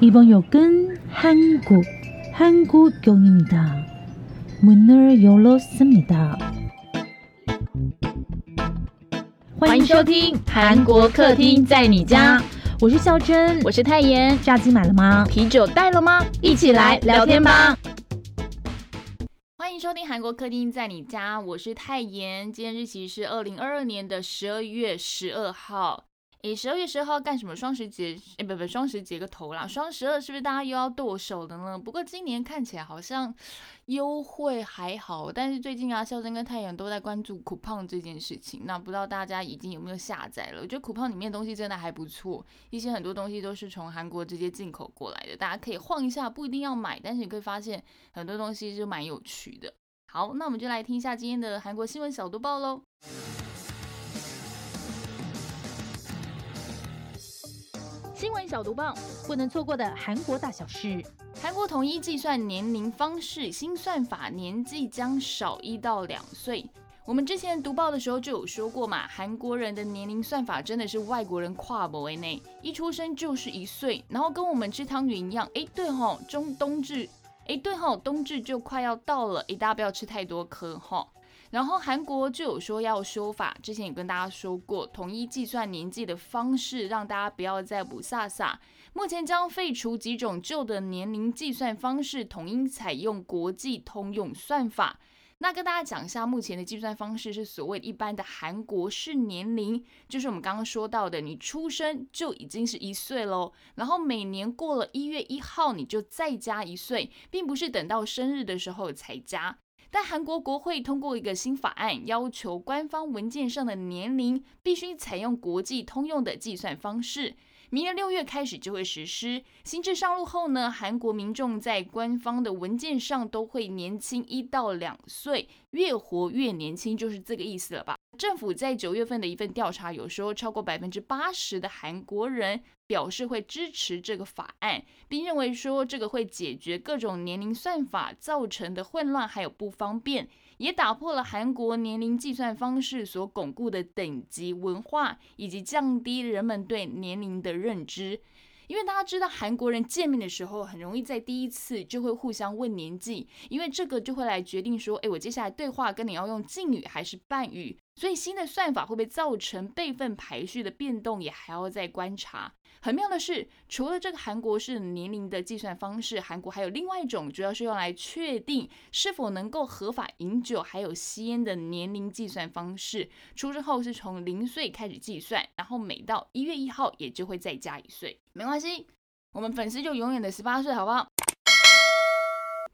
이번 역은 한국, 한국역입니다. 문을 열었습니다. 欢迎收听韩国客厅在你家，我是孝珍，我是泰妍。炸鸡买了吗？啤酒带了吗？一起来聊天吧。欢迎收听韩国客厅在你家，我是泰妍。今天日期是二零二二年的十二月十二号。 诶，十二月十二号干什么？双十节？诶，不不，双十节个头啦！双十二是不是大家又要剁手的呢？不过今年看起来好像优惠还好，但是最近啊，孝珍跟太阳都在关注酷胖这件事情。那不知道大家已经有没有下载了？我觉得酷胖里面的东西真的还不错，一些很多东西都是从韩国直接进口过来的，大家可以晃一下，不一定要买，但是你可以发现很多东西是蛮有趣的。好，那我们就来听一下今天的韩国新闻小读报喽。新闻小毒棒，不能错过的韩国大小事。韩国统一计算年龄方式，新算法年纪将少一到两岁。我们之前读报的时候就有说过嘛，韩国人的年龄算法真的是外国人跨博为内，一出生就是一岁，然后跟我们吃汤圆一样。哎，对吼，中冬至，哎，对吼，冬至就快要到了，哎，大家不要吃太多颗哈。然后韩国就有说要修法，之前也跟大家说过，统一计算年纪的方式，让大家不要再补飒飒。目前将废除几种旧的年龄计算方式，统一采用国际通用算法。那跟大家讲一下，目前的计算方式是所谓一般的韩国式年龄，就是我们刚刚说到的，你出生就已经是一岁喽，然后每年过了一月一号你就再加一岁，并不是等到生日的时候才加。但韩国国会通过一个新法案，要求官方文件上的年龄必须采用国际通用的计算方式。明年六月开始就会实施。新制上路后呢，韩国民众在官方的文件上都会年轻一到两岁，越活越年轻，就是这个意思了吧？政府在九月份的一份调查有说，超过百分之八十的韩国人表示会支持这个法案，并认为说这个会解决各种年龄算法造成的混乱还有不方便，也打破了韩国年龄计算方式所巩固的等级文化，以及降低人们对年龄的认知。因为大家知道，韩国人见面的时候很容易在第一次就会互相问年纪，因为这个就会来决定说，哎，我接下来对话跟你要用敬语还是伴语。所以新的算法会不会造成辈分排序的变动，也还要再观察。很妙的是，除了这个韩国式年龄的计算方式，韩国还有另外一种，主要是用来确定是否能够合法饮酒还有吸烟的年龄计算方式。出生后是从零岁开始计算，然后每到一月一号也就会再加一岁。没关系，我们粉丝就永远的十八岁，好不好？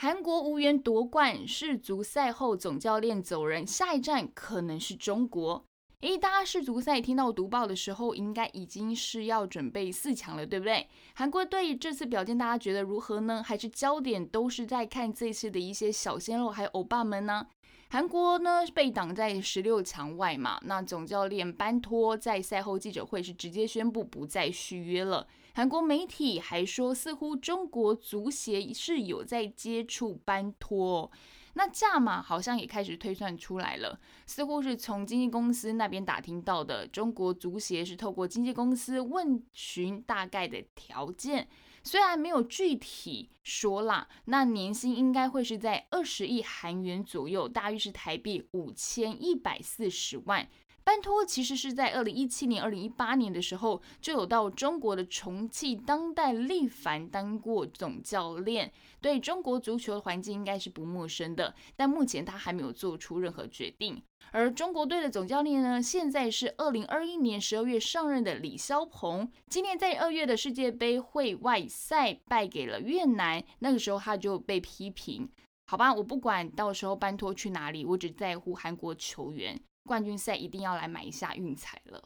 韩国无缘夺冠，世足赛后总教练走人，下一站可能是中国。诶，大家世足赛听到读报的时候，应该已经是要准备四强了，对不对？韩国队这次表现，大家觉得如何呢？还是焦点都是在看这次的一些小鲜肉还有欧巴们呢？韩国呢被挡在十六强外嘛？那总教练班托在赛后记者会是直接宣布不再续约了。韩国媒体还说，似乎中国足协是有在接触班托，那价码好像也开始推算出来了，似乎是从经纪公司那边打听到的。中国足协是透过经纪公司问询大概的条件，虽然没有具体说啦，那年薪应该会是在二十亿韩元左右，大约是台币五千一百四十万。班托其实是在二零一七年、二零一八年的时候就有到中国的重庆当代力帆当过总教练，对中国足球的环境应该是不陌生的。但目前他还没有做出任何决定。而中国队的总教练呢，现在是二零二一年十二月上任的李霄鹏。今年在二月的世界杯会外赛败给了越南，那个时候他就被批评。好吧，我不管到时候班托去哪里，我只在乎韩国球员。冠军赛一定要来买一下运彩了。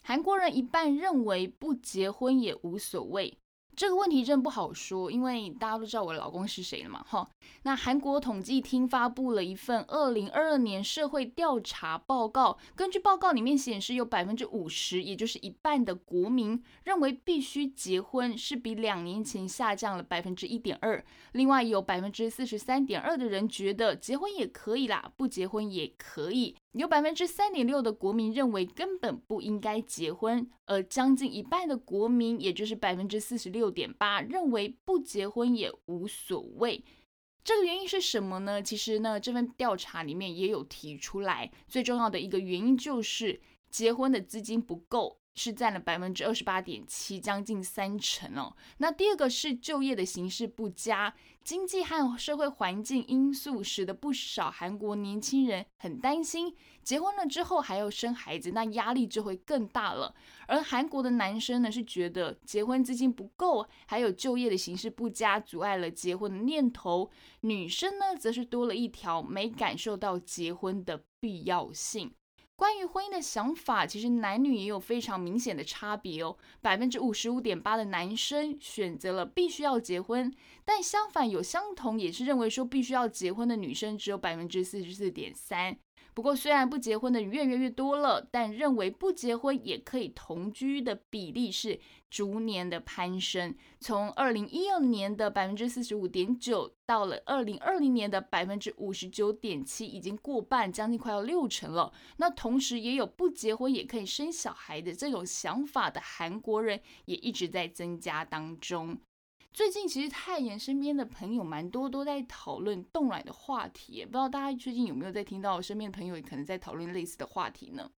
韩国人一半认为不结婚也无所谓。这个问题真不好说，因为大家都知道我老公是谁了嘛，哈。那韩国统计厅发布了一份二零二二年社会调查报告，根据报告里面显示，有百分之五十，也就是一半的国民认为必须结婚，是比两年前下降了百分之一点二。另外有百分之四十三点二的人觉得结婚也可以啦，不结婚也可以。有百分之三点六的国民认为根本不应该结婚，而将近一半的国民，也就是百分之四十六点八，认为不结婚也无所谓。这个原因是什么呢？其实呢，这份调查里面也有提出来，最重要的一个原因就是结婚的资金不够。是占了百分之二十八点七，将近三成哦。那第二个是就业的形势不佳，经济和社会环境因素使得不少韩国年轻人很担心，结婚了之后还要生孩子，那压力就会更大了。而韩国的男生呢，是觉得结婚资金不够，还有就业的形势不佳，阻碍了结婚的念头。女生呢，则是多了一条没感受到结婚的必要性。关于婚姻的想法，其实男女也有非常明显的差别哦。百分之五十五点八的男生选择了必须要结婚，但相反有相同也是认为说必须要结婚的女生只有百分之四十四点三。不过，虽然不结婚的越来越多了，但认为不结婚也可以同居的比例是逐年的攀升。从二零一二年的百分之四十五点九，到了二零二零年的百分之五十九点七，已经过半，将近快要六成了。那同时，也有不结婚也可以生小孩的这种想法的韩国人，也一直在增加当中。最近其实泰妍身边的朋友蛮多都在讨论冻卵的话题，不知道大家最近有没有在听到身边的朋友也可能在讨论类似的话题呢？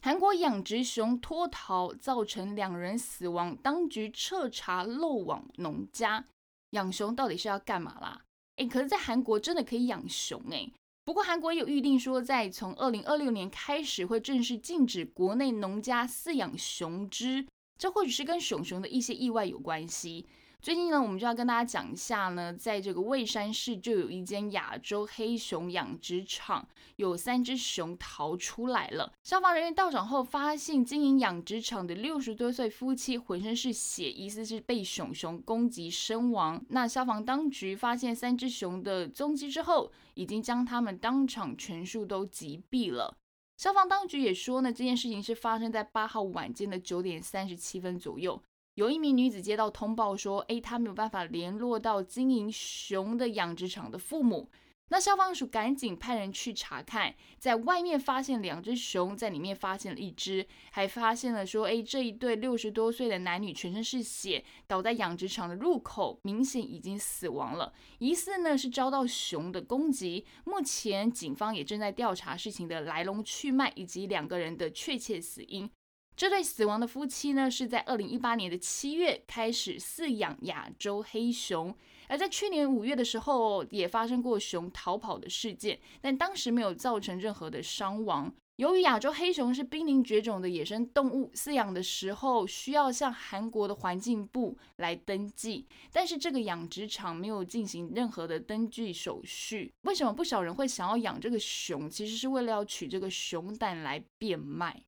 韩国养殖熊脱逃造成两人死亡，当局彻查漏网农家。养熊到底是要干嘛啦？诶，可是，在韩国真的可以养熊诶。不过，韩国有预定说，在从二零二六年开始会正式禁止国内农家饲养熊只。这或许是跟熊熊的一些意外有关系。最近呢，我们就要跟大家讲一下呢，在这个蔚山市就有一间亚洲黑熊养殖场，有三只熊逃出来了。消防人员到场后，发现经营养殖场的六十多岁夫妻浑身是血，疑似是被熊熊攻击身亡。那消防当局发现三只熊的踪迹之后，已经将他们当场全数都击毙了。消防当局也说呢，这件事情是发生在八号晚间的九点三十七分左右。有一名女子接到通报说，诶，她没有办法联络到经营熊的养殖场的父母。那消防署赶紧派人去查看，在外面发现两只熊，在里面发现了一只，还发现了说，哎，这一对六十多岁的男女全身是血，倒在养殖场的入口，明显已经死亡了，疑似呢是遭到熊的攻击。目前警方也正在调查事情的来龙去脉以及两个人的确切死因。这对死亡的夫妻呢，是在二零一八年的七月开始饲养亚洲黑熊。而在去年五月的时候，也发生过熊逃跑的事件，但当时没有造成任何的伤亡。由于亚洲黑熊是濒临绝种的野生动物，饲养的时候需要向韩国的环境部来登记，但是这个养殖场没有进行任何的登记手续。为什么不少人会想要养这个熊？其实是为了要取这个熊胆来变卖。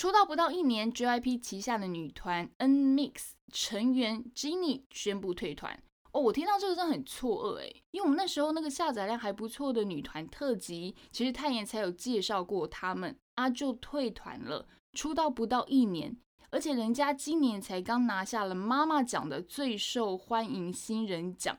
出道不到一年，JYP 旗下的女团 NMIX 成员 Jennie 宣布退团。哦，我听到这个真的很错愕诶，因为我们那时候那个下载量还不错的女团特辑，其实泰妍才有介绍过他们啊，就退团了。出道不到一年，而且人家今年才刚拿下了妈妈奖的最受欢迎新人奖。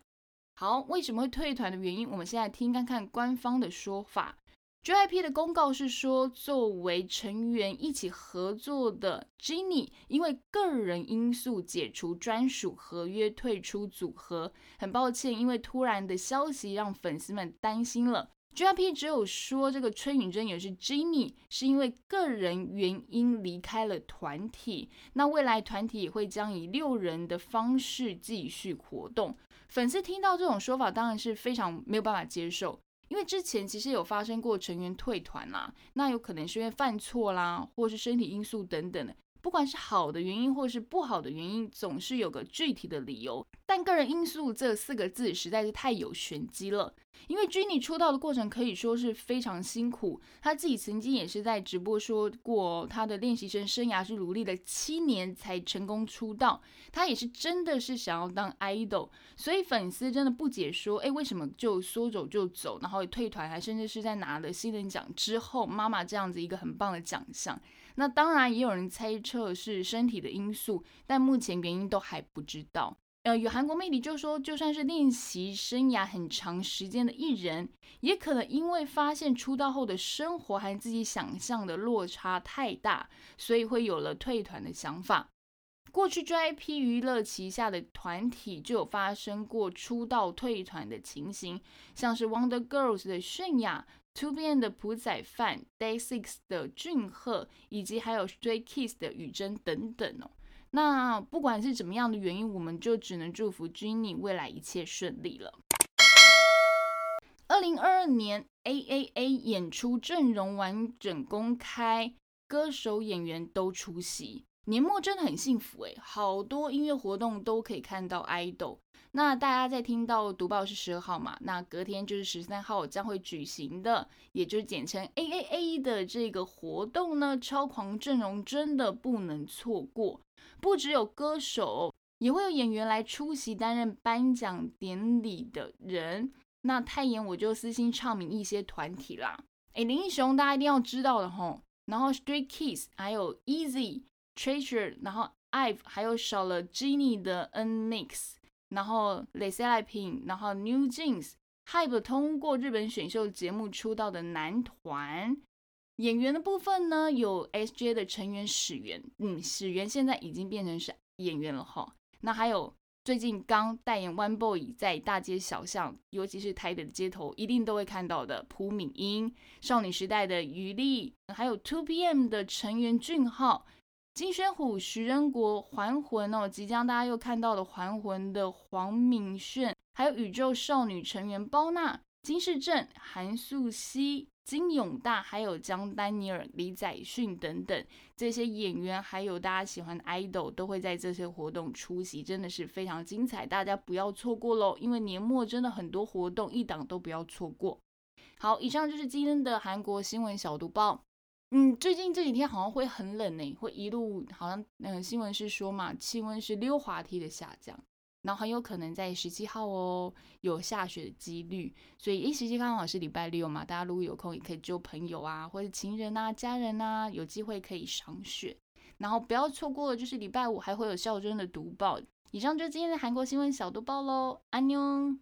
好，为什么会退团的原因，我们现在听看看官方的说法。JYP 的公告是说，作为成员一起合作的 j e n n y 因为个人因素解除专属合约，退出组合。很抱歉，因为突然的消息让粉丝们担心了。JYP 只有说，这个崔允贞也是 j e n n y 是因为个人原因离开了团体。那未来团体也会将以六人的方式继续活动。粉丝听到这种说法，当然是非常没有办法接受。因为之前其实有发生过成员退团啦，那有可能是因为犯错啦，或是身体因素等等的。不管是好的原因或是不好的原因，总是有个具体的理由。但个人因素这四个字实在是太有玄机了。因为 Jennie 出道的过程可以说是非常辛苦，她自己曾经也是在直播说过，她的练习生生涯是努力了七年才成功出道。她也是真的是想要当 idol，所以粉丝真的不解说，哎，为什么就说走就走，然后退团，还甚至是在拿了新人奖之后，妈妈这样子一个很棒的奖项。那当然也有人猜测是身体的因素，但目前原因都还不知道。呃，有韩国媒体就说，就算是练习生涯很长时间的艺人，也可能因为发现出道后的生活和自己想象的落差太大，所以会有了退团的想法。过去 JYP 娱乐旗下的团体就有发生过出道退团的情形，像是 Wonder Girls 的泫雅、TOBE 的朴宰范、Day Six 的俊赫，以及还有 Stray Kids 的宇珍等等哦。那不管是怎么样的原因，我们就只能祝福 Jennie 未来一切顺利了。二零二二年 AAA 演出阵容完整公开，歌手演员都出席。年末真的很幸福诶，好多音乐活动都可以看到 idol。那大家在听到读报是十二号嘛？那隔天就是十三号将会举行的，也就是简称 AAA 的这个活动呢，超狂阵容真的不能错过。不只有歌手，也会有演员来出席担任颁奖典礼的人。那太妍我就私心唱名一些团体啦。诶，林英雄大家一定要知道的吼。然后 Stray Kids，还有 Easy。Treasure，然后 Ive，还有少了 Jennie 的 N-Mix，然后 l e s l i p i n 然后 New Jeans，Hype 通过日本选秀节目出道的男团演员的部分呢，有 SJ 的成员始源，嗯，始源现在已经变成是演员了哈。那还有最近刚代言 One Boy 在大街小巷，尤其是台北的街头，一定都会看到的朴敏英，少女时代的余力，还有 Two PM 的成员俊浩。金宣虎、徐仁国、还魂哦，即将大家又看到了还魂的黄敏炫，还有宇宙少女成员包娜、金世正、韩素汐、金永大，还有江丹尼尔、李宰训等等这些演员，还有大家喜欢的 idol 都会在这些活动出席，真的是非常精彩，大家不要错过喽！因为年末真的很多活动，一档都不要错过。好，以上就是今天的韩国新闻小读报。嗯，最近这几天好像会很冷呢，会一路好像嗯新闻是说嘛，气温是溜滑梯的下降，然后很有可能在十七号哦有下雪的几率，所以一十七刚好是礼拜六嘛，大家如果有空也可以就朋友啊，或者情人啊、家人啊，有机会可以赏雪，然后不要错过，就是礼拜五还会有孝真的读报。以上就是今天的韩国新闻小读报喽，安妞。